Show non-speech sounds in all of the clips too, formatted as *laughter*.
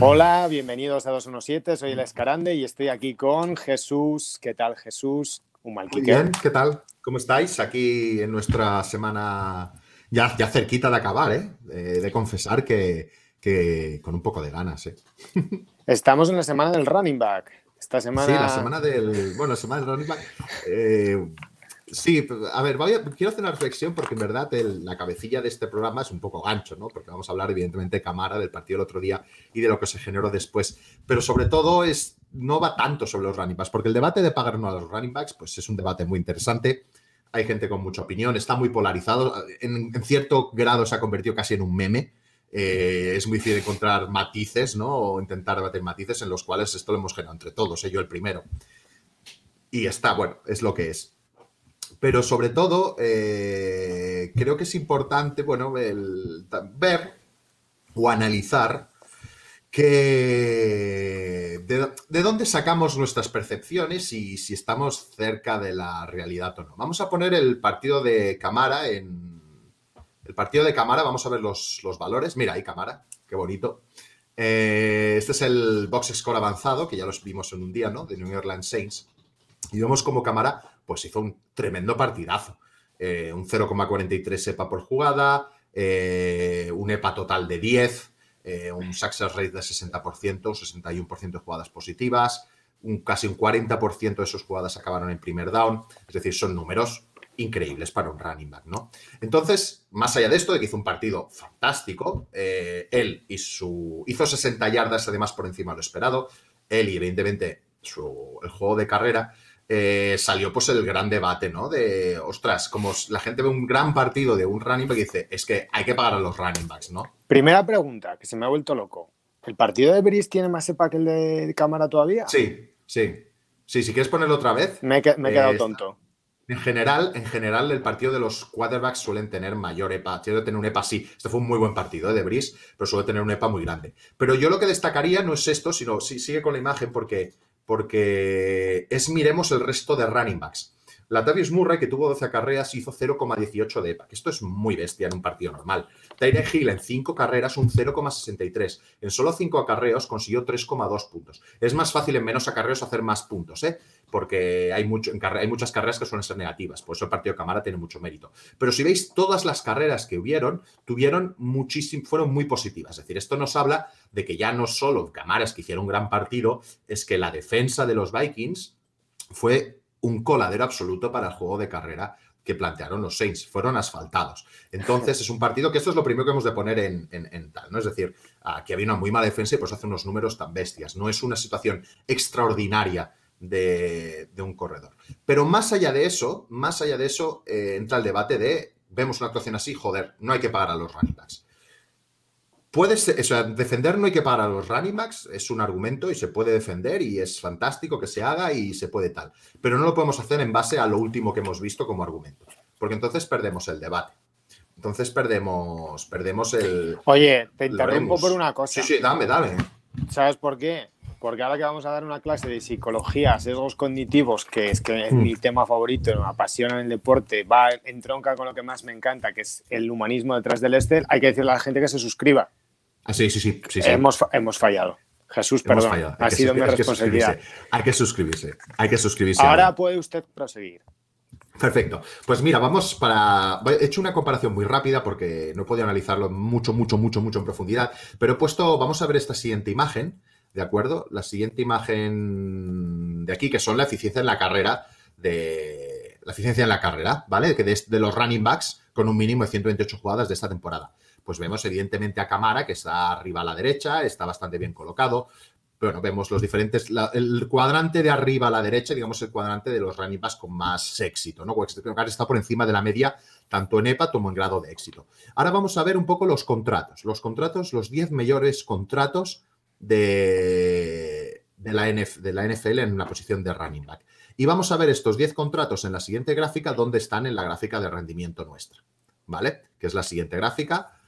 Hola, bienvenidos a 217, soy el Escarande y estoy aquí con Jesús. ¿Qué tal, Jesús? Un mal Muy bien, ¿qué tal? ¿Cómo estáis? Aquí en nuestra semana ya, ya cerquita de acabar, ¿eh? De, confesar que, con un poco de ganas, ¿eh? *laughs* Estamos en la semana del running back. Esta semana... Sí, la semana del... Bueno, la semana del running back... Eh, Sí, a ver, quiero hacer una reflexión porque en verdad la cabecilla de este programa es un poco gancho, ¿no? Porque vamos a hablar evidentemente de Camara, del partido del otro día y de lo que se generó después. Pero sobre todo es, no va tanto sobre los running backs, porque el debate de pagar uno a los running backs pues es un debate muy interesante. Hay gente con mucha opinión, está muy polarizado. En, cierto grado se ha convertido casi en un meme. Eh, es muy difícil encontrar matices, ¿no? O intentar debatir matices en los cuales esto lo hemos generado entre todos, ¿eh? yo el primero. Y está, bueno, es lo que es. Pero sobre todo, eh, creo que es importante, bueno, ver o analizar que de, dónde sacamos nuestras percepciones y si estamos cerca de la realidad o no. Vamos a poner el partido de Camara en... El partido de Camara, vamos a ver los, valores. Mira, ahí Camara, qué bonito. Eh, este es el box score avanzado, que ya los vimos en un día, ¿no? De New Orleans Saints. Y vemos como Camara pues hizo un tremendo partidazo. Eh, un 0,43 EPA por jugada, eh, un EPA total de 10, eh, un success rate de 60%, 61% de jugadas positivas, un, casi un 40% de sus jugadas acabaron en primer down, es decir, son números increíbles para un running back, ¿no? Entonces, más allá de esto, de que hizo un partido fantástico, él y su... hizo 60 yardas además por encima de lo esperado, él y evidentemente su, el juego de carrera, eh, salió pues el gran debate, ¿no? De, ostras, como la gente ve un gran partido de un running back y dice, es que hay que pagar a los running backs, ¿no? Primera pregunta, que se me ha vuelto loco. ¿El partido de Brice tiene más EPA que el de cámara todavía? Sí, sí. Sí, si quieres ponerlo otra vez. Me, he quedado eh, tonto. En general, en general, el partido de los quarterbacks suelen tener mayor EPA. Suele tener un EPA, sí. Este fue un muy buen partido ¿eh? de Brice, pero suele tener un EPA muy grande. Pero yo lo que destacaría no es esto, sino sí, sigue con la imagen porque porque es miremos el resto de running backs. Latavius Murray, que tuvo 12 carreras, hizo 0,18 de EPA, esto es muy bestia en un partido normal. Tyreek Hill en 5 carreras, un 0,63. En solo 5 acarreos consiguió 3,2 puntos. Es más fácil en menos acarreos hacer más puntos, ¿eh? porque hay, mucho, hay muchas carreras que suelen ser negativas. Por eso el partido de Camara tiene mucho mérito. Pero si veis, todas las carreras que hubieron, tuvieron muchísimo, fueron muy positivas. Es decir, esto nos habla de que ya no solo Camaras que hicieron un gran partido, es que la defensa de los Vikings fue un coladero absoluto para el juego de carrera que plantearon los Saints. Fueron asfaltados. Entonces, es un partido que esto es lo primero que hemos de poner en, tal, ¿no? Es decir, aquí había una muy mala defensa y pues hace unos números tan bestias. No es una situación extraordinaria de, un corredor. Pero más allá de eso, más allá de eso, eh, entra el debate de, vemos una actuación así, joder, no hay que pagar a los running backs. Puede ser, o sea, defender no hay que pagar a los running backs, es un argumento y se puede defender y es fantástico que se haga y se puede tal. Pero no lo podemos hacer en base a lo último que hemos visto como argumento, porque entonces perdemos el debate. Entonces perdemos, perdemos el. Oye, te interrumpo por una cosa. Sí, sí, dame, dame. ¿Sabes por qué? Porque ahora que vamos a dar una clase de psicología, sesgos cognitivos, que es que es mi mm. tema favorito, me apasiona en el deporte, va en tronca con lo que más me encanta, que es el humanismo detrás del Estel, hay que decirle a la gente que se suscriba. Ah, sí, sí, sí. sí, Hemos, hemos, fallado. Jesús, perdón. Ha sido mi responsabilidad. Hay que suscribirse. Hay que suscribirse. Ahora, puede usted proseguir. Perfecto. Pues mira, vamos para. He hecho una comparación muy rápida porque no podía analizarlo mucho, mucho, mucho, mucho en profundidad. Pero he puesto. Vamos a ver esta siguiente imagen. ¿De acuerdo? La siguiente imagen de aquí, que son la eficiencia en la carrera de. La eficiencia en la carrera, ¿vale? Que de los running backs con un mínimo de 128 jugadas de esta temporada pues vemos evidentemente a Camara, que está arriba a la derecha, está bastante bien colocado. Bueno, vemos los diferentes, el cuadrante de arriba a la derecha, digamos el cuadrante de los running backs con más éxito, ¿no? Está por encima de la media, tanto en EPA como en grado de éxito. Ahora vamos a ver un poco los contratos, los contratos, los 10 mayores contratos de, de, la de la NFL en una posición de running back. Y vamos a ver estos 10 contratos en la siguiente gráfica, donde están en la gráfica de rendimiento nuestra, ¿vale? Que es la siguiente gráfica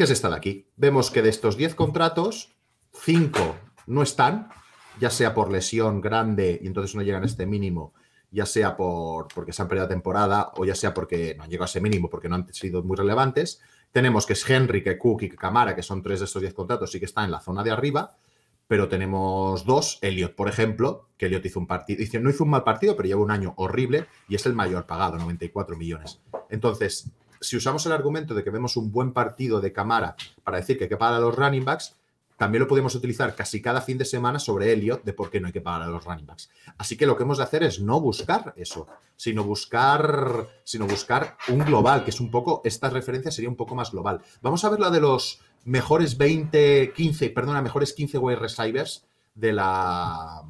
que es esta de aquí. Vemos que de estos 10 contratos, 5 no están, ya sea por lesión grande y entonces no llegan a este mínimo, ya sea por, porque se han perdido la temporada o ya sea porque no han llegado a ese mínimo porque no han sido muy relevantes. tenemos que es Henry, que Cook y que Camara, que son tres de estos 10 contratos, y que están en la zona de arriba, pero tenemos dos, Elliot, por ejemplo, que Elliot hizo un partido, no hizo un mal partido, pero lleva un año horrible y es el mayor pagado, 94 millones. Entonces, si usamos el argumento de que vemos un buen partido de Camara para decir que hay que pagar a los running backs, también lo podemos utilizar casi cada fin de semana sobre Elliot de por qué no hay que pagar a los running backs. Así que lo que hemos de hacer es no buscar eso, sino buscar, sino buscar un global, que es un poco, esta referencia sería un poco más global. Vamos a ver la de los mejores 20, 15, perdona, mejores 15 wide receivers de la,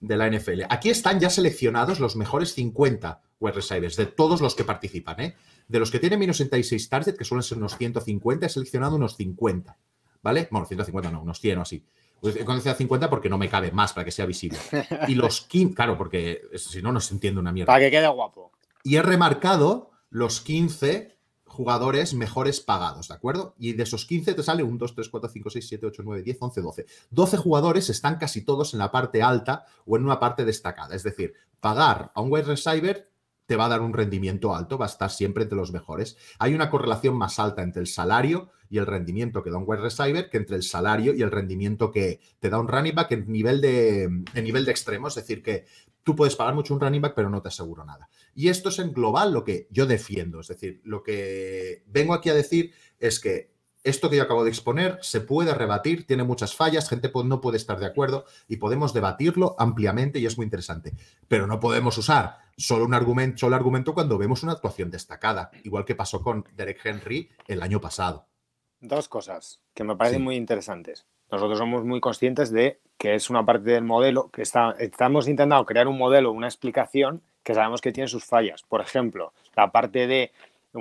de la NFL. Aquí están ya seleccionados los mejores 50 wide receivers de todos los que participan. ¿eh? De los que tienen menos 66 target, que suelen ser unos 150, he seleccionado unos 50. ¿vale? Bueno, 150 no, unos 100 o así. Pues he conocido 50 porque no me cabe más para que sea visible. Y *laughs* los 15, claro, porque si no, no se entiende una mierda. Para que quede guapo. Y he remarcado los 15 jugadores mejores pagados, ¿de acuerdo? Y de esos 15 te sale 1, 2, 3, 4, 5, 6, 7, 8, 9, 10, 11, 12. 12 jugadores están casi todos en la parte alta o en una parte destacada. Es decir, pagar a un wide receiver te va a dar un rendimiento alto, va a estar siempre entre los mejores. Hay una correlación más alta entre el salario y el rendimiento que da un wide receiver que entre el salario y el rendimiento que te da un running back en nivel de, en nivel de extremo. Es decir, que tú puedes pagar mucho un running back, pero no te aseguro nada. Y esto es en global lo que yo defiendo. Es decir, lo que vengo aquí a decir es que esto que yo acabo de exponer se puede rebatir, tiene muchas fallas, gente no puede estar de acuerdo y podemos debatirlo ampliamente y es muy interesante. Pero no podemos usar solo un argumento, solo argumento cuando vemos una actuación destacada, igual que pasó con Derek Henry el año pasado. Dos cosas que me parecen muy interesantes. Nosotros somos muy conscientes de que es una parte del modelo, que está, estamos intentando crear un modelo, una explicación que sabemos que tiene sus fallas. Por ejemplo, la parte de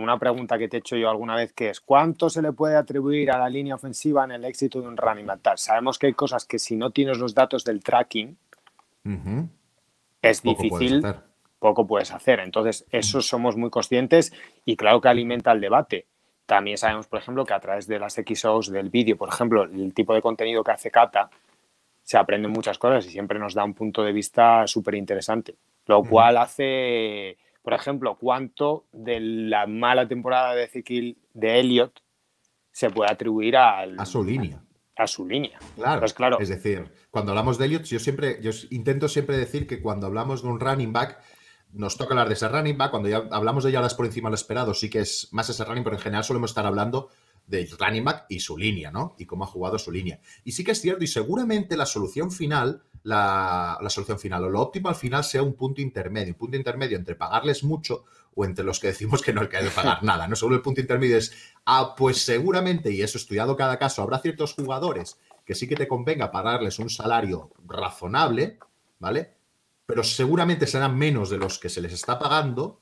una pregunta que te he hecho yo alguna vez que es ¿cuánto se le puede atribuir a la línea ofensiva en el éxito de un running back? Sabemos que hay cosas que si no tienes los datos del tracking es difícil, poco puedes hacer. Entonces, eso somos muy conscientes y claro que alimenta el debate. También sabemos, por ejemplo, que a través de las XOs del vídeo, por ejemplo, el tipo de contenido que hace Cata, se aprenden muchas cosas y siempre nos da un punto de vista súper interesante. Lo cual hace por ejemplo, cuánto de la mala temporada de Ezequiel de Elliot se puede atribuir a su línea. A, su línea. Claro, pues claro. Es decir, cuando hablamos de Elliot, yo siempre, yo intento siempre decir que cuando hablamos de un running back, nos toca hablar de ese running back. Cuando ya hablamos de yardas por encima del esperado, sí que es más ese running, pero en general solemos estar hablando de running back y su línea, ¿no? Y cómo ha jugado su línea. Y sí que es cierto, y seguramente la solución final la, solución final o lo óptimo al final sea un punto intermedio, un punto intermedio entre pagarles mucho o entre los que decimos que no hay que *laughs* pagar nada. No solo el punto intermedio es, ah, pues seguramente, y eso estudiado cada caso, habrá ciertos jugadores que sí que te convenga pagarles un salario razonable, ¿vale? Pero seguramente serán menos de los que se les está pagando,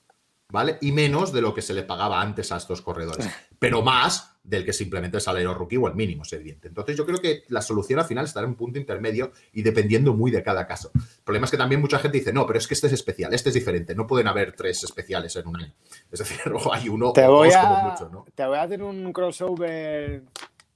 ¿vale? Y menos de lo que se le pagaba antes a estos corredores. *laughs* Pero más del que simplemente el salario rookie o el mínimo, es evidente. Entonces yo creo que la solución al final estará en un punto intermedio y dependiendo muy de cada caso. El problema es que también mucha gente dice, no, pero es que este es especial, este es diferente, no pueden haber tres especiales en un año. Es decir, *laughs* hay uno te voy a, mucho, ¿no? Te voy a hacer un crossover,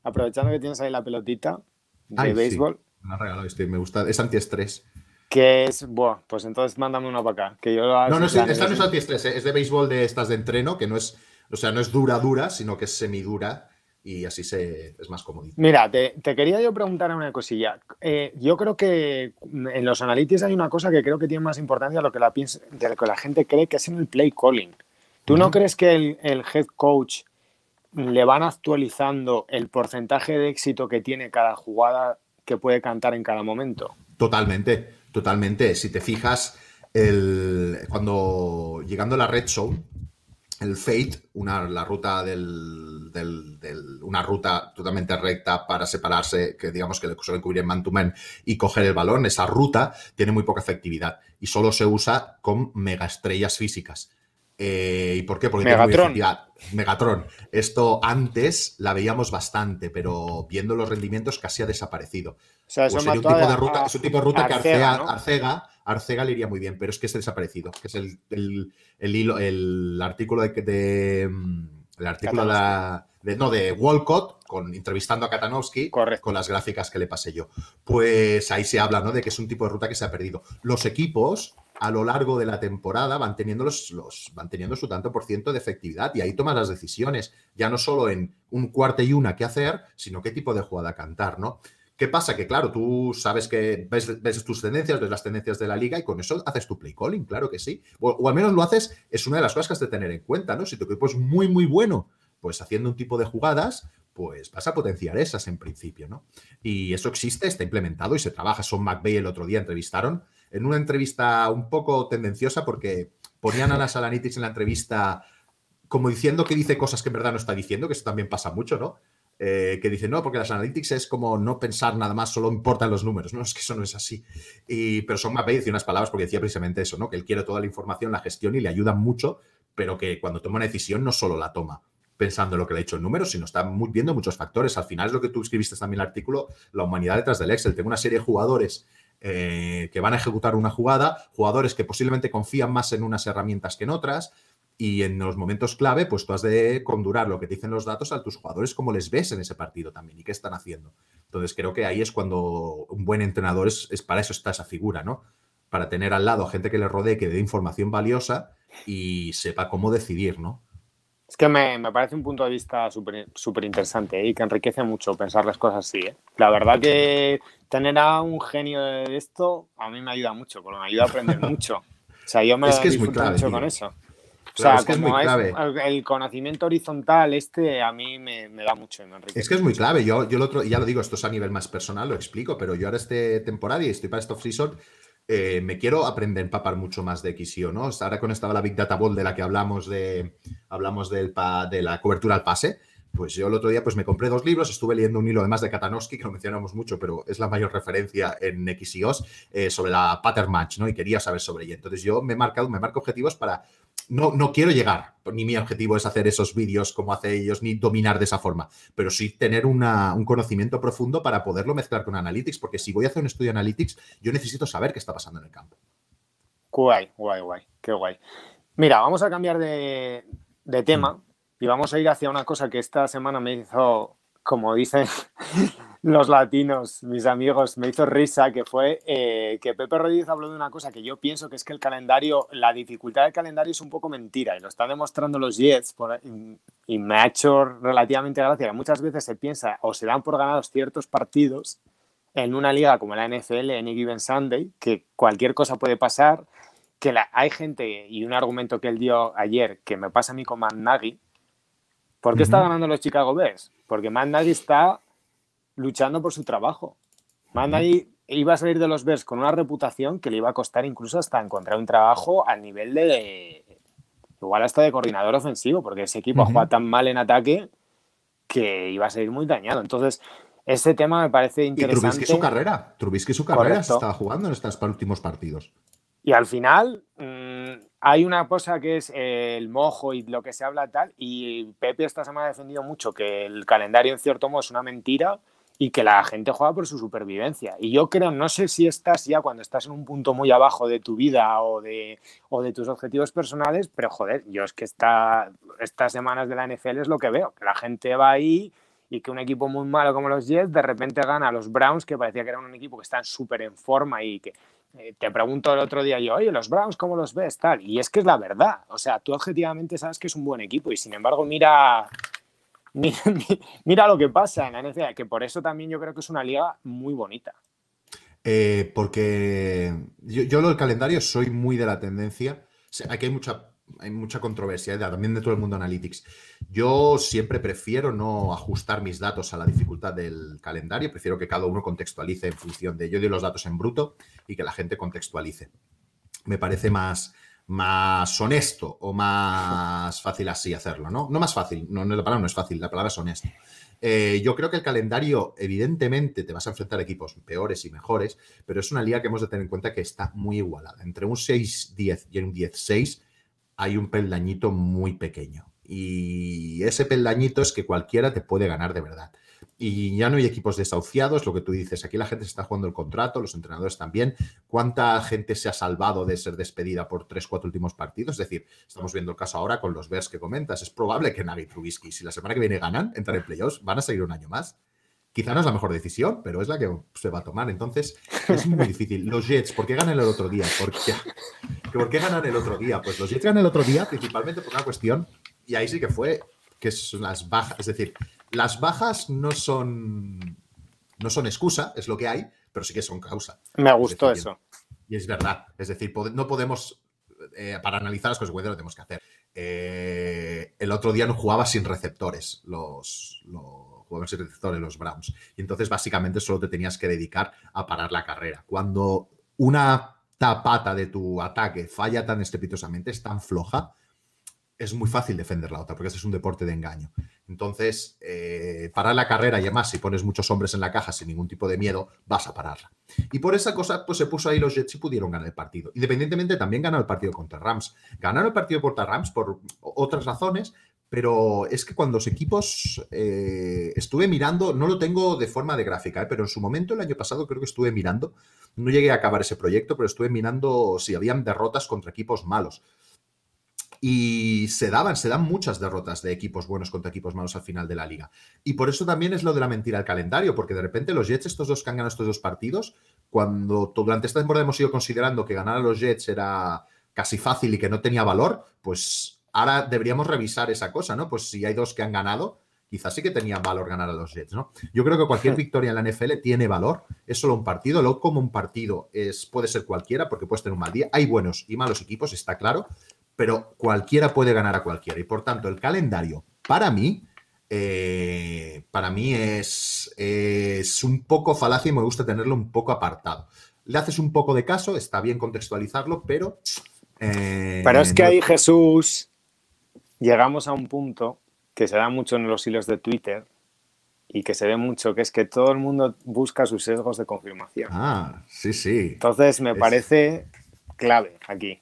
aprovechando que tienes ahí la pelotita de béisbol. Me ha regalado este, me gusta, es antiestrés. Que es, buah, pues entonces mándame uno para acá. Que yo no, no, esta no es antiestrés, ¿eh? es de béisbol de estas de entreno, que no es o sea, no es dura, dura, sino que es semidura y así se, es más cómodo. Mira, te, quería yo preguntar una cosilla. Eh, yo creo que en los analytics hay una cosa que creo que tiene más importancia de lo que la, de lo que la gente cree, que es en el play calling. ¿Tú no crees que el, el, head coach le van actualizando el porcentaje de éxito que tiene cada jugada que puede cantar en cada momento? Totalmente, totalmente. Si te fijas, cuando llegando a la red zone, el Fate, una, la ruta del, una ruta totalmente recta para separarse, que digamos que le suelen cubrir en man to man y coger el balón, esa ruta tiene muy poca efectividad y solo se usa con megaestrellas físicas. Eh, ¿Y por qué? Porque Megatron. Megatron. Esto antes la veíamos bastante, pero viendo los rendimientos casi ha desaparecido. O sea, pues un tipo de ruta, es un tipo de ruta que Arcega, Arcega le iría muy bien, pero es que es desaparecido, que es el, el, el, artículo de, mm, el artículo de, no, de Walcott, con, entrevistando a Katanowski, con las gráficas que le pasé yo. Pues ahí se habla, ¿no? De que es un tipo de ruta que se ha perdido. Los equipos a lo largo de la temporada van teniendo, los, van teniendo su tanto por ciento de efectividad y ahí tomas las decisiones, ya no solo en un cuarto y una qué hacer, sino qué tipo de jugada cantar, ¿no? ¿Qué pasa? Que claro, tú sabes que ves, tus tendencias, ves las tendencias de la liga y con eso haces tu play calling, claro que sí. O, al menos lo haces, es una de las cosas que has de tener en cuenta, ¿no? Si tu equipo es muy, muy bueno, pues haciendo un tipo de jugadas, pues vas a potenciar esas en principio, ¿no? Y eso existe, está implementado y se trabaja. Son McVeigh el otro día entrevistaron en una entrevista un poco tendenciosa porque ponían a *laughs* las Analytics en la entrevista como diciendo que dice cosas que en verdad no está diciendo, que eso también pasa mucho, ¿no? Eh, que dice, no, porque las analytics es como no pensar nada más, solo importan los números. No, es que eso no es así. Y, pero Son McVeigh decía unas palabras porque decía precisamente eso, ¿no? Que él quiere toda la información, la gestión y le ayuda mucho, pero que cuando toma una decisión no solo la toma pensando en lo que le ha hecho en números, sino está muy, viendo muchos factores. Al final es lo que tú escribiste también en el artículo, la humanidad detrás del Excel. Tengo una serie de jugadores eh, que van a ejecutar una jugada, jugadores que posiblemente confían más en unas herramientas que en otras, y en los momentos clave, pues tú has de condurar lo que te dicen los datos a tus jugadores, cómo les ves en ese partido también y qué están haciendo. Entonces creo que ahí es cuando un buen entrenador es, para eso está esa figura, ¿no? Para tener al lado gente que le rodee, que dé información valiosa y sepa cómo decidir, ¿no? Es que me, parece un punto de vista súper interesante ¿eh? y que enriquece mucho pensar las cosas así. ¿eh? La verdad que tener a un genio de esto a mí me ayuda mucho, porque me ayuda a aprender mucho. O sea, yo me es que es muy clave, mucho con eso. O sea, es que es muy clave. el conocimiento horizontal este a mí me, da mucho. Me es que es muy clave. Yo, yo otro, ya lo digo, esto es a nivel más personal, lo explico, pero yo ahora este temporada y estoy para esta off-season, eh, me quiero aprender a empapar mucho más de XIO, ¿no? Ahora con esta la Big Data Ball de la que hablamos de, hablamos del de la cobertura al pase, pues yo el otro día pues me compré dos libros, estuve leyendo un hilo además de Katanowski, que lo mencionamos mucho, pero es la mayor referencia en XIOS, eh, sobre la pattern match, ¿no? Y quería saber sobre ella. Entonces yo me he marcado, me marco objetivos para no, no quiero llegar, ni mi objetivo es hacer esos vídeos como hace ellos, ni dominar de esa forma, pero sí tener un conocimiento profundo para poderlo mezclar con Analytics, porque si voy a hacer un estudio de Analytics, yo necesito saber qué está pasando en el campo. Guay, guay, guay, qué guay. Mira, vamos a cambiar de, tema mm. Y vamos a ir hacia una cosa que esta semana me hizo, como dicen *laughs* los latinos, mis amigos, me hizo risa, que fue eh, que Pepe Rodríguez habló de una cosa que yo pienso que es que el calendario, la dificultad del calendario es un poco mentira y lo están demostrando los Jets y, me ha hecho relativamente gracia que muchas veces se piensa o se dan por ganados ciertos partidos en una liga como la NFL, en Given Sunday, que cualquier cosa puede pasar, que la, hay gente, y un argumento que él dio ayer, que me pasa a mí con Matt Nagy, ¿por qué está ganando los Chicago Bears? Porque Matt Nagy está luchando por su trabajo. Manday iba a salir de los Bears con una reputación que le iba a costar incluso hasta encontrar un trabajo al nivel de, igual hasta de coordinador ofensivo, porque ese equipo juega tan mal en ataque que iba a salir muy dañado. Entonces, ese tema me parece interesante. Y Trubisky su carrera, Trubisky su carrera se estaba jugando en estos últimos partidos. Y al final mm, hay una cosa que es el mojo y lo que se habla tal, y Pepe esta semana ha defendido mucho que el calendario en cierto modo es una mentira y que la gente juega por su supervivencia. Y yo creo, no sé si estás ya cuando estás en un punto muy abajo de tu vida o de, o de tus objetivos personales, pero joder, yo es que esta, estas semanas de la NFL es lo que veo, que la gente va ahí y que un equipo muy malo como los Jets de repente gana a los Browns, que parecía que era un equipo que está súper en forma y que eh, te pregunto el otro día yo, oye, los Browns, ¿cómo los ves? Tal. Y es que es la verdad. O sea, tú objetivamente sabes que es un buen equipo y sin embargo mira *laughs* mira, lo que pasa en la NFL, que por eso también yo creo que es una liga muy bonita. Eh, porque yo, lo del calendario soy muy de la tendencia. Aquí hay mucha, hay mucha controversia, ¿eh? también de todo el mundo analytics. Yo siempre prefiero no ajustar mis datos a la dificultad del calendario, prefiero que cada uno contextualice en función de. Yo doy los datos en bruto y que la gente contextualice. Me parece más, más honesto o más *laughs* fácil así hacerlo, ¿no? No más fácil, no, la palabra no es fácil, la palabra es honesto. Eh, yo creo que el calendario, evidentemente, te vas a enfrentar a equipos peores y mejores, pero es una liga que hemos de tener en cuenta que está muy igualada. Entre un 6-10 y un 10-6 hay un peldañito muy pequeño. Y ese peldañito es que cualquiera te puede ganar de verdad y ya no hay equipos desahuciados, lo que tú dices, aquí la gente se está jugando el contrato, los entrenadores también. ¿Cuánta gente se ha salvado de ser despedida por tres, cuatro últimos partidos? Es decir, estamos viendo el caso ahora con los Bears que comentas. Es probable que Nagy Trubisky, si la semana que viene ganan, entrar en playoffs, van a seguir un año más. Quizá no es la mejor decisión, pero es la que se va a tomar. Entonces, es muy difícil. Los Jets, ¿por qué ganan el otro día? ¿Por qué, ¿Por qué ganan el otro día? Pues los Jets ganan el otro día principalmente por una cuestión, y ahí sí que fue, que son las bajas. Es decir, las bajas no son, no son excusa, es lo que hay, pero sí que son causa. Me gustó eso. Y es verdad. Es decir, no podemos, eh, para analizar las consecuencias, lo tenemos que hacer. Eh, el otro día no jugaba sin receptores los, los jugadores sin receptores, los Browns. Y entonces, básicamente, solo te tenías que dedicar a parar la carrera. Cuando una tapata de tu ataque falla tan estrepitosamente, es tan floja, es muy fácil defender la otra, porque este es un deporte de engaño. Entonces, eh, parar la carrera y además, si pones muchos hombres en la caja sin ningún tipo de miedo, vas a pararla. Y por esa cosa, pues se puso ahí los Jets y pudieron ganar el partido. Independientemente, también ganó el partido contra Rams. Ganaron el partido contra Rams por otras razones, pero es que cuando los equipos eh, estuve mirando, no lo tengo de forma de gráfica, eh, pero en su momento, el año pasado, creo que estuve mirando, no llegué a acabar ese proyecto, pero estuve mirando si habían derrotas contra equipos malos. Y se daban, se dan muchas derrotas de equipos buenos contra equipos malos al final de la liga. Y por eso también es lo de la mentira al calendario, porque de repente los Jets, estos dos que han ganado estos dos partidos, cuando durante esta temporada hemos ido considerando que ganar a los Jets era casi fácil y que no tenía valor, pues ahora deberíamos revisar esa cosa, ¿no? Pues si hay dos que han ganado, quizás sí que tenía valor ganar a los Jets, ¿no? Yo creo que cualquier victoria en la NFL tiene valor, es solo un partido, luego como un partido es, puede ser cualquiera, porque puedes tener un mal día, hay buenos y malos equipos, está claro, pero cualquiera puede ganar a cualquiera. Y por tanto, el calendario, para mí, eh, para mí es, es un poco falacia y me gusta tenerlo un poco apartado. Le haces un poco de caso, está bien contextualizarlo, pero... Eh, pero es que ahí, Jesús, llegamos a un punto que se da mucho en los hilos de Twitter y que se ve mucho, que es que todo el mundo busca sus sesgos de confirmación. Ah, sí, sí. Entonces me parece clave aquí.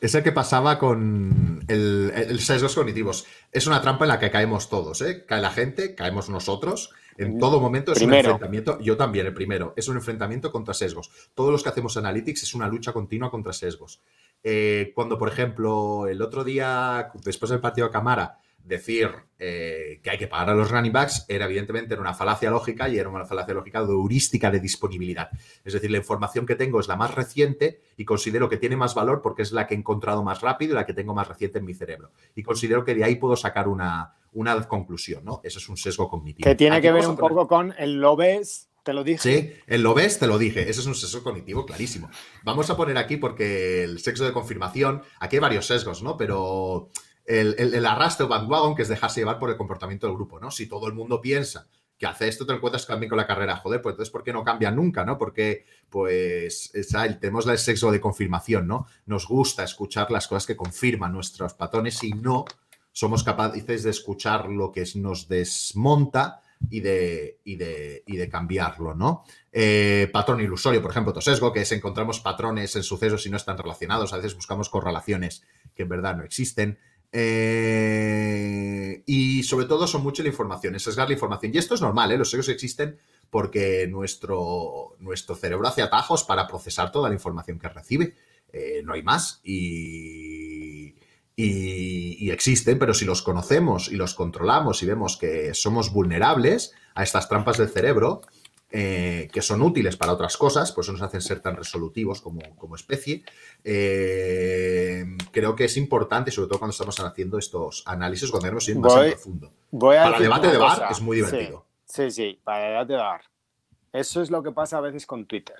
Es el que pasaba con el, sesgos cognitivos. Es una trampa en la que caemos todos, ¿eh? Cae la gente, caemos nosotros. En todo momento es un enfrentamiento. Yo también, el primero. Es un enfrentamiento contra sesgos. Todos los que hacemos analytics es una lucha continua contra sesgos. Eh, cuando, por ejemplo, el otro día, después del partido de Camara, decir eh, que hay que pagar a los running backs era evidentemente una falacia lógica y era una falacia lógica de heurística de disponibilidad. Es decir, la información que tengo es la más reciente y considero que tiene más valor porque es la que he encontrado más rápido y la que tengo más reciente en mi cerebro. Y considero que de ahí puedo sacar una, una conclusión, ¿no? Eso es un sesgo cognitivo. Que tiene que ver un poco con el lo ves, te lo dije. Sí, el lo ves, te lo dije. Ese es un sesgo cognitivo clarísimo. Vamos a poner aquí porque el sexo de confirmación, aquí hay varios sesgos, ¿no? Pero el, el, arrastre o bandwagon, que es dejarse llevar por el comportamiento del grupo, ¿no? Si todo el mundo piensa que hace esto, te encuentras también con la carrera, joder, pues entonces, ¿por qué no cambia nunca, no? Porque, pues, tenemos el sexo de confirmación, ¿no? Nos gusta escuchar las cosas que confirman nuestros patrones y no somos capaces de escuchar lo que nos desmonta y de, y de, y de cambiarlo, ¿no? Eh, patrón ilusorio, por ejemplo, sesgo, que es encontramos patrones en sucesos y no están relacionados, a veces buscamos correlaciones que en verdad no existen. Eh, y sobre todo son mucho la información, es sesgar la información. Y esto es normal, ¿eh? los sesgos existen porque nuestro, nuestro cerebro hace atajos para procesar toda la información que recibe. Eh, no hay más. Y, y, existen, pero si los conocemos y los controlamos y vemos que somos vulnerables a estas trampas del cerebro, eh, que son útiles para otras cosas, por eso nos hacen ser tan resolutivos como, como especie. Eh, creo que es importante, sobre todo cuando estamos haciendo estos análisis, cuando queremos ir más en profundo. para el debate de bar es muy divertido. Sí, sí, para el debate de bar. Eso es lo que pasa a veces con Twitter,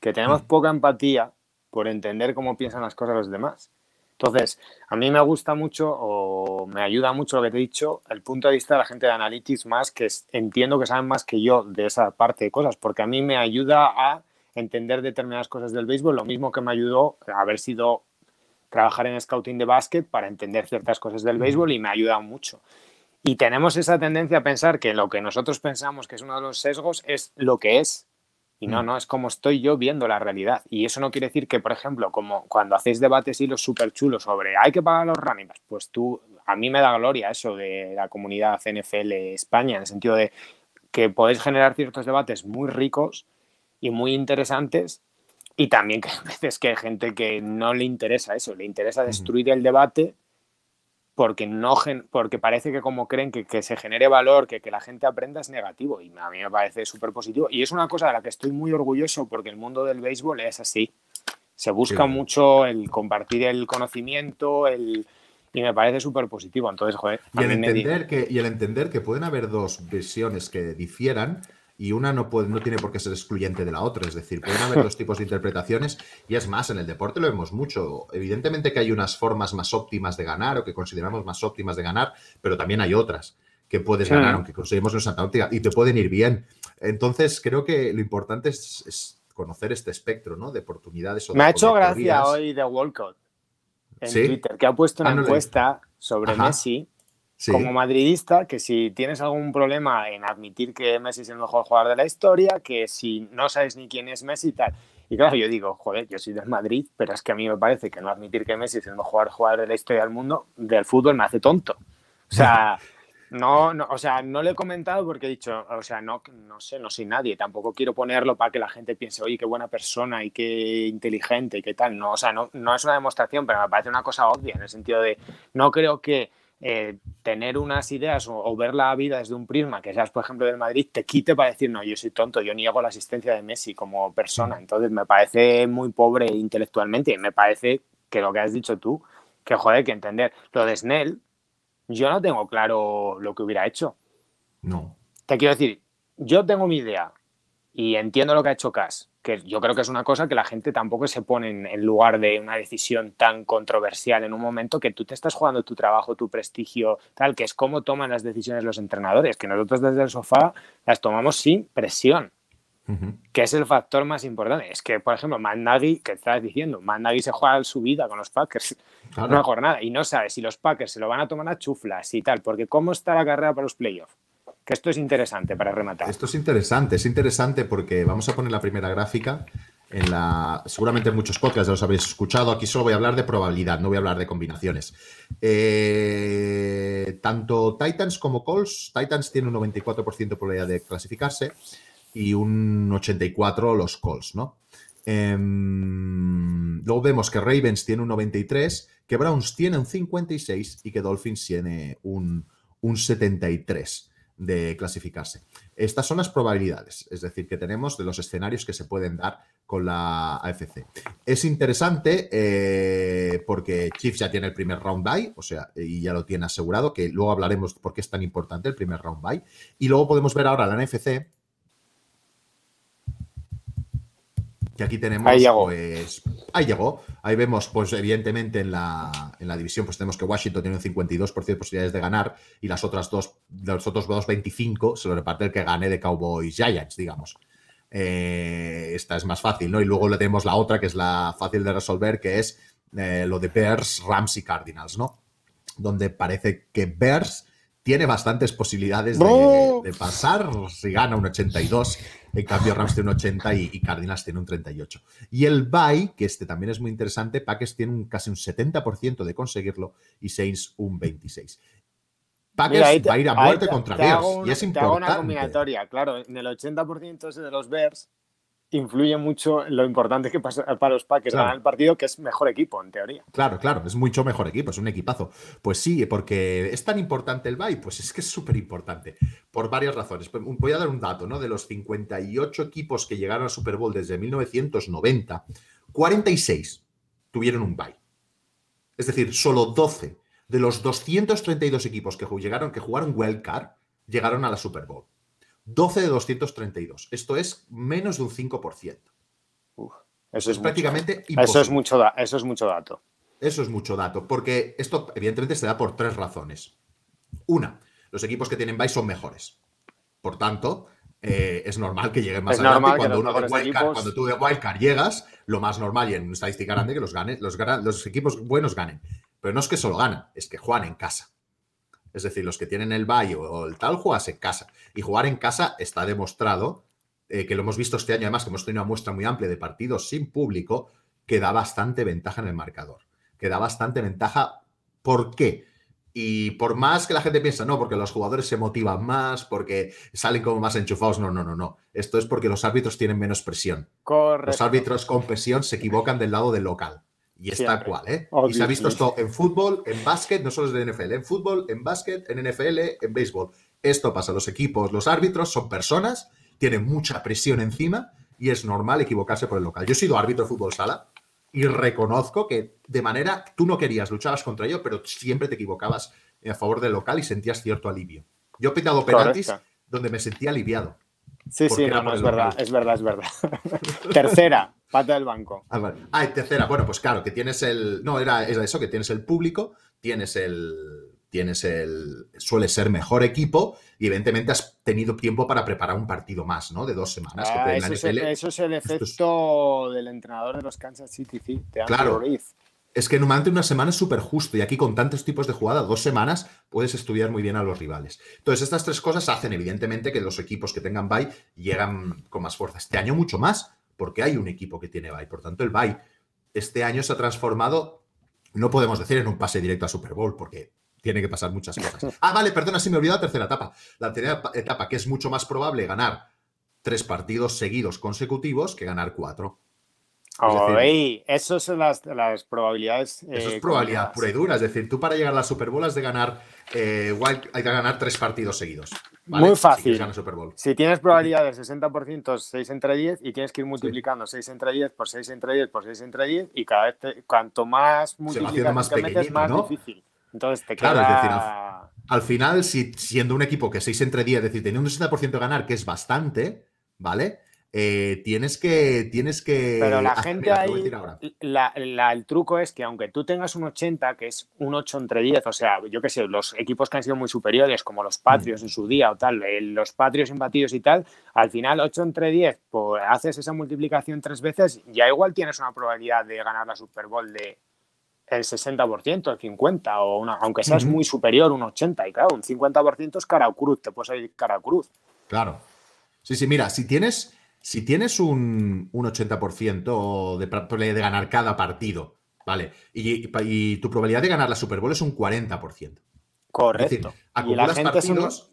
que tenemos mm. poca empatía por entender cómo piensan las cosas los demás. Entonces, a mí me gusta mucho o me ayuda mucho lo que te he dicho, el punto de vista de la gente de Analytics más, que entiendo que saben más que yo de esa parte de cosas, porque a mí me ayuda a entender determinadas cosas del béisbol, lo mismo que me ayudó a haber sido trabajar en scouting de básquet para entender ciertas cosas del béisbol y me ayuda mucho. Y tenemos esa tendencia a pensar que lo que nosotros pensamos que es uno de los sesgos es lo que es y no, mm. no, es como estoy yo viendo la realidad. Y eso no quiere decir que, por ejemplo, como cuando hacéis debates y los súper chulos sobre hay que pagar los running backs, pues tú, a mí me da gloria eso de la comunidad NFL España, en el sentido de que podéis generar ciertos debates muy ricos y muy interesantes. Y también que *laughs* a veces que hay gente que no le interesa eso, le interesa destruir el debate porque, no, porque parece que como creen que, que se genere valor, que, que, la gente aprenda es negativo y a mí me parece súper positivo. Y es una cosa de la que estoy muy orgulloso porque el mundo del béisbol es así. Se busca mucho el compartir el conocimiento, el, y me parece súper positivo. Entonces, joder. Y el, entender que, y el entender que pueden haber dos visiones que difieran y una no, puede, no tiene por qué ser excluyente de la otra. Es decir, pueden haber dos *laughs* tipos de interpretaciones y es más, en el deporte lo vemos mucho. Evidentemente que hay unas formas más óptimas de ganar o que consideramos más óptimas de ganar, pero también hay otras que puedes ganar, aunque conseguimos en Santa Óptica, y te pueden ir bien. Entonces, creo que lo importante es, conocer este espectro ¿no? de oportunidades. O Me ha hecho gracia hoy de Walcott en Twitter, que ha puesto una ah, encuesta sobre Messi como madridista, que si tienes algún problema en admitir que Messi es el mejor jugador de la historia, que si no sabes ni quién es Messi y tal. Y claro, yo digo, joder, yo soy del Madrid, pero es que a mí me parece que no admitir que Messi es el mejor jugador de la historia del mundo, del fútbol, me hace tonto. O sea, *laughs* no, no, o sea, no le he comentado porque he dicho, o sea, no, no sé, no soy nadie, tampoco quiero ponerlo para que la gente piense, oye, qué buena persona y qué inteligente y qué tal. No, o sea, no, no es una demostración, pero me parece una cosa obvia en el sentido de, no creo que eh, tener unas ideas o, ver la vida desde un prisma, que seas, por ejemplo, del Madrid, te quite para decir, no, yo soy tonto, yo niego la asistencia de Messi como persona. Mm. Entonces, me parece muy pobre intelectualmente y me parece que lo que has dicho tú, que joder, que entender. Lo de Snell, yo no tengo claro lo que hubiera hecho. No. Te quiero decir, yo tengo mi idea y entiendo lo que ha hecho Cass que yo creo que es una cosa que la gente tampoco se pone en, lugar de una decisión tan controversial en un momento que tú te estás jugando tu trabajo, tu prestigio, tal, que es cómo toman las decisiones los entrenadores, que nosotros desde el sofá las tomamos sin presión, que es el factor más importante. Es que, por ejemplo, Mandagi, que estabas diciendo, Mandagi se juega su vida con los Packers *laughs* una jornada y no sabe si los Packers se lo van a tomar a chuflas y tal, porque ¿cómo está la carrera para los playoffs? Esto es interesante para rematar. Esto es interesante, es interesante porque vamos a poner la primera gráfica. Seguramente en muchos podcasts ya los habéis escuchado. Aquí solo voy a hablar de probabilidad, no voy a hablar de combinaciones. Eh, tanto Titans como Colts, Titans tiene un 94% de probabilidad de clasificarse y un 84% los Colts, ¿no? Em, luego vemos que Ravens tiene un 93, que Browns tiene un 56 y que Dolphins tiene un, un 73 de clasificarse. Estas son las probabilidades, es decir, que tenemos de los escenarios que se pueden dar con la AFC. Es interesante eh, porque Chiefs ya tiene el primer round bye, o sea, y ya lo tiene asegurado, que luego hablaremos por qué es tan importante el primer round bye. Y luego podemos ver ahora la NFC, que aquí tenemos, ahí llegó. pues, ahí llegó. Ahí vemos, pues, evidentemente en la, en la división, pues tenemos que Washington tiene un 52% de posibilidades de ganar y las otras dos, los otros dos 25 se lo reparte el que gane de Cowboys Giants, digamos. Eh, esta es más fácil, ¿no? Y luego le tenemos la otra, que es la fácil de resolver, que es eh, lo de Bears, Rams y Cardinals, ¿no? Donde parece que Bears tiene bastantes posibilidades de, pasar si gana un 82. En cambio, Rams tiene un 80 y, Cardinals tiene un 38. Y el bye, que este también es muy interesante, Packers tiene un, casi un 70% de conseguirlo y Saints un 26. Packers va a ir a muerte contra Bears. y es importante. una combinatoria, claro. En el 80% ese de los Bears, influye mucho lo importante que pasa para los Packers ganar el partido, que es mejor equipo, en teoría. Claro, claro, es mucho mejor equipo, es un equipazo. Pues sí, porque es tan importante el bye, pues es que es súper importante, por varias razones. Pues, voy a dar un dato, ¿no? De los 58 equipos que llegaron al Super Bowl desde 1990, 46 tuvieron un bye. Es decir, solo 12 de los 232 equipos que llegaron, que jugaron Wild Card, llegaron a la Super Bowl. 12 de 232. Esto es menos de un 5%. eso es, prácticamente imposible. Eso es, mucho eso es mucho dato. Eso es mucho dato, porque esto evidentemente se da por tres razones. Una, los equipos que tienen bye son mejores. Por tanto, eh, es normal que lleguen más adelante. Cuando, uno de wildcard, cuando tú de wildcard llegas, lo más normal y en estadística grande que los, gane, los, los equipos buenos ganen. Pero no es que solo ganan, es que juegan en casa. Es decir, los que tienen el Valle o el tal, juegas en casa. Y jugar en casa está demostrado, eh, que lo hemos visto este año, además, que hemos tenido una muestra muy amplia de partidos sin público, que da bastante ventaja en el marcador. Que da bastante ventaja. ¿Por qué? Y por más que la gente piensa, no, porque los jugadores se motivan más, porque salen como más enchufados, no, no, no, no. Esto es porque los árbitros tienen menos presión. Correcto. Los árbitros con presión se equivocan del lado del local Y está cual, ¿eh? y se ha visto esto en fútbol, en básquet, no solo es de NFL, en fútbol, en básquet, en NFL, en béisbol. Esto pasa, los equipos, los árbitros son personas, tienen mucha presión encima y es normal equivocarse por el local. Yo he sido árbitro de fútbol sala y reconozco que de manera, tú no querías, luchabas contra ello, pero siempre te equivocabas a favor del local y sentías cierto alivio. Yo he pitado penaltis donde me sentía aliviado. Sí, sí, no, es verdad, es verdad, es *laughs* verdad. Tercera, pata del banco. Ah, ah, tercera, bueno, pues claro, que tienes el. No, era, eso, que tienes el público, tienes el. Tienes el. Suele ser mejor equipo y evidentemente has tenido tiempo para preparar un partido más, ¿no? De dos semanas. Ah, eso, es el, eso, es el, efecto del entrenador de los Kansas City, sí, claro. Es que normalmente una semana es súper justo y aquí con tantos tipos de jugada, dos semanas puedes estudiar muy bien a los rivales. Entonces, estas tres cosas hacen evidentemente que los equipos que tengan bye llegan con más fuerza. Este año mucho más, porque hay un equipo que tiene bye. Por tanto, el bye este año se ha transformado, no podemos decir en un pase directo a Super Bowl, porque tiene que pasar muchas cosas. *laughs* Ah, vale, perdona, si me he olvidado la tercera etapa. La tercera etapa, que es mucho más probable ganar tres partidos seguidos consecutivos que ganar cuatro eso son las, probabilidades. Eso es eh, probabilidad pura y dura. Es decir, tú para llegar a la Super Bowl has de ganar, eh, hay que ganar tres partidos seguidos. Muy fácil. Si, tienes probabilidad del 60%, 6 entre 10, y tienes que ir multiplicando 6 entre 10 por 6 entre 10 por 6 entre 10, y cada vez cuanto más multiplicas, más, metes, más difícil. Entonces te queda... Claro, es decir, al, final, si, siendo un equipo que 6 entre 10, es decir, teniendo un 60% de ganar, que es bastante, ¿vale? Eh, tienes que. Tienes que. Pero la gente ahí. el truco es que aunque tú tengas un 80, que es un 8 entre 10, o sea, yo qué sé, los equipos que han sido muy superiores, como los Patrios mm. en su día o tal, eh, los Patrios imbatidos y tal, al final 8 entre 10, pues haces esa multiplicación tres veces, ya igual tienes una probabilidad de ganar la Super Bowl de el 60%, el 50%, o aunque seas muy superior, un 80%, y claro, un 50% es cara o cruz, te puedes salir cara o cruz. Claro. Sí, sí, mira, si tienes si tienes un, 80% de probabilidad de ganar cada partido, ¿vale? Y, tu probabilidad de ganar la Super Bowl es un 40%. Correcto. Es decir, acumulas partidos,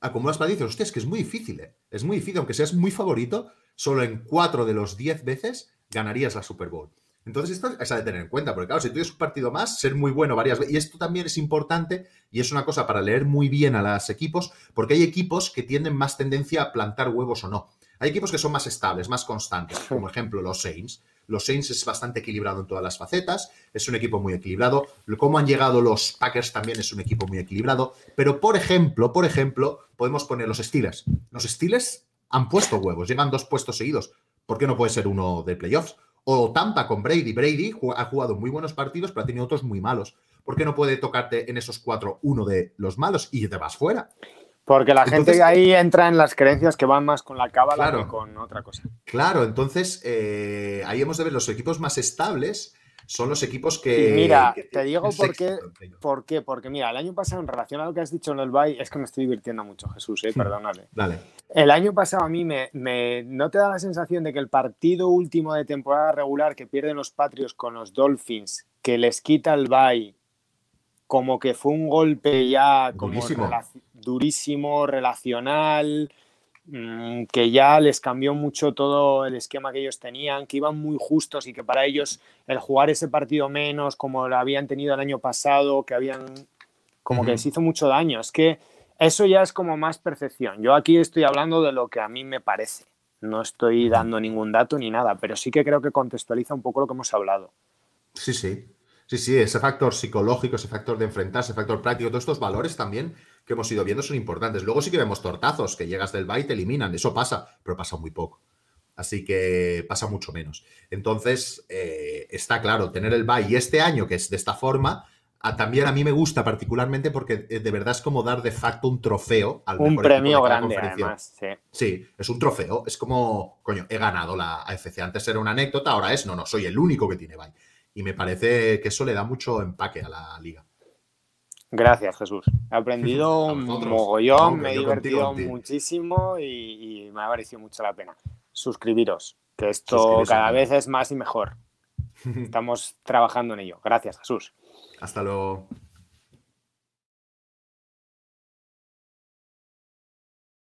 acumulas partidos, hostia, es que es muy difícil, ¿eh? Es muy difícil, aunque seas muy favorito, solo en 4 de los 10 veces ganarías la Super Bowl. Entonces, esto es a tener en cuenta, porque claro, si tú tienes un partido más, ser muy bueno varias veces. Y esto también es importante y es una cosa para leer muy bien a los equipos, porque hay equipos que tienen más tendencia a plantar huevos o no. Hay equipos que son más estables, más constantes, *laughs* como ejemplo los Saints. Los Saints es bastante equilibrado en todas las facetas, es un equipo muy equilibrado. Cómo han llegado los Packers también es un equipo muy equilibrado. Pero, por ejemplo, por ejemplo, podemos poner los Steelers. Los Steelers han puesto huevos, llevan dos puestos seguidos. ¿Por qué no puede ser uno de playoffs? O Tampa con Brady. Brady ha jugado muy buenos partidos, pero ha tenido otros muy malos. ¿Por qué no puede tocarte en esos cuatro uno de los malos y te vas fuera? Porque la gente ahí entra en las creencias que van más con la cábala que con otra cosa. Claro, entonces eh, ahí hemos de ver los equipos más estables son los equipos que. mira, te digo por qué, por qué. Porque mira, el año pasado, en relación a lo que has dicho en el Bay, es que me estoy divirtiendo mucho, Jesús, eh, perdónale. Dale. El año pasado a mí me, me, ¿No te da la sensación de que el partido último de temporada regular que pierden los Patriots con los Dolphins, que les quita el Bay, como que fue un golpe ya como durísimo, relacional, mm, que ya les cambió mucho todo el esquema que ellos tenían, que iban muy justos y que para ellos el jugar ese partido menos, como lo habían tenido el año pasado, que habían, como que les hizo mucho daño. Es que eso ya es como más percepción. Yo aquí estoy hablando de lo que a mí me parece. No estoy dando ningún dato ni nada, pero sí que creo que contextualiza un poco lo que hemos hablado. Sí, sí. Sí, sí, ese factor psicológico, ese factor de enfrentarse, ese factor práctico, todos estos valores también que hemos ido viendo son importantes. Luego sí que vemos tortazos, que llegas del bye y te eliminan, eso pasa, pero pasa muy poco. Así que pasa mucho menos. Entonces, eh, está claro, tener el bye y este año, que es de esta forma, también a mí me gusta particularmente porque eh, de verdad es como dar de facto un trofeo al Un premio grande, además. Sí. sí. es un trofeo. Es como, coño, he ganado la AFC. Antes era una anécdota, ahora es, no, no, soy el único que tiene bye. Y me parece que eso le da mucho empaque a la liga. Gracias, Jesús. He aprendido un mogollón, me he divertido muchísimo y, me ha parecido mucho la pena. Suscribiros, que esto cada vez es más y mejor. *laughs* Estamos trabajando en ello. Gracias, Jesús. Hasta luego.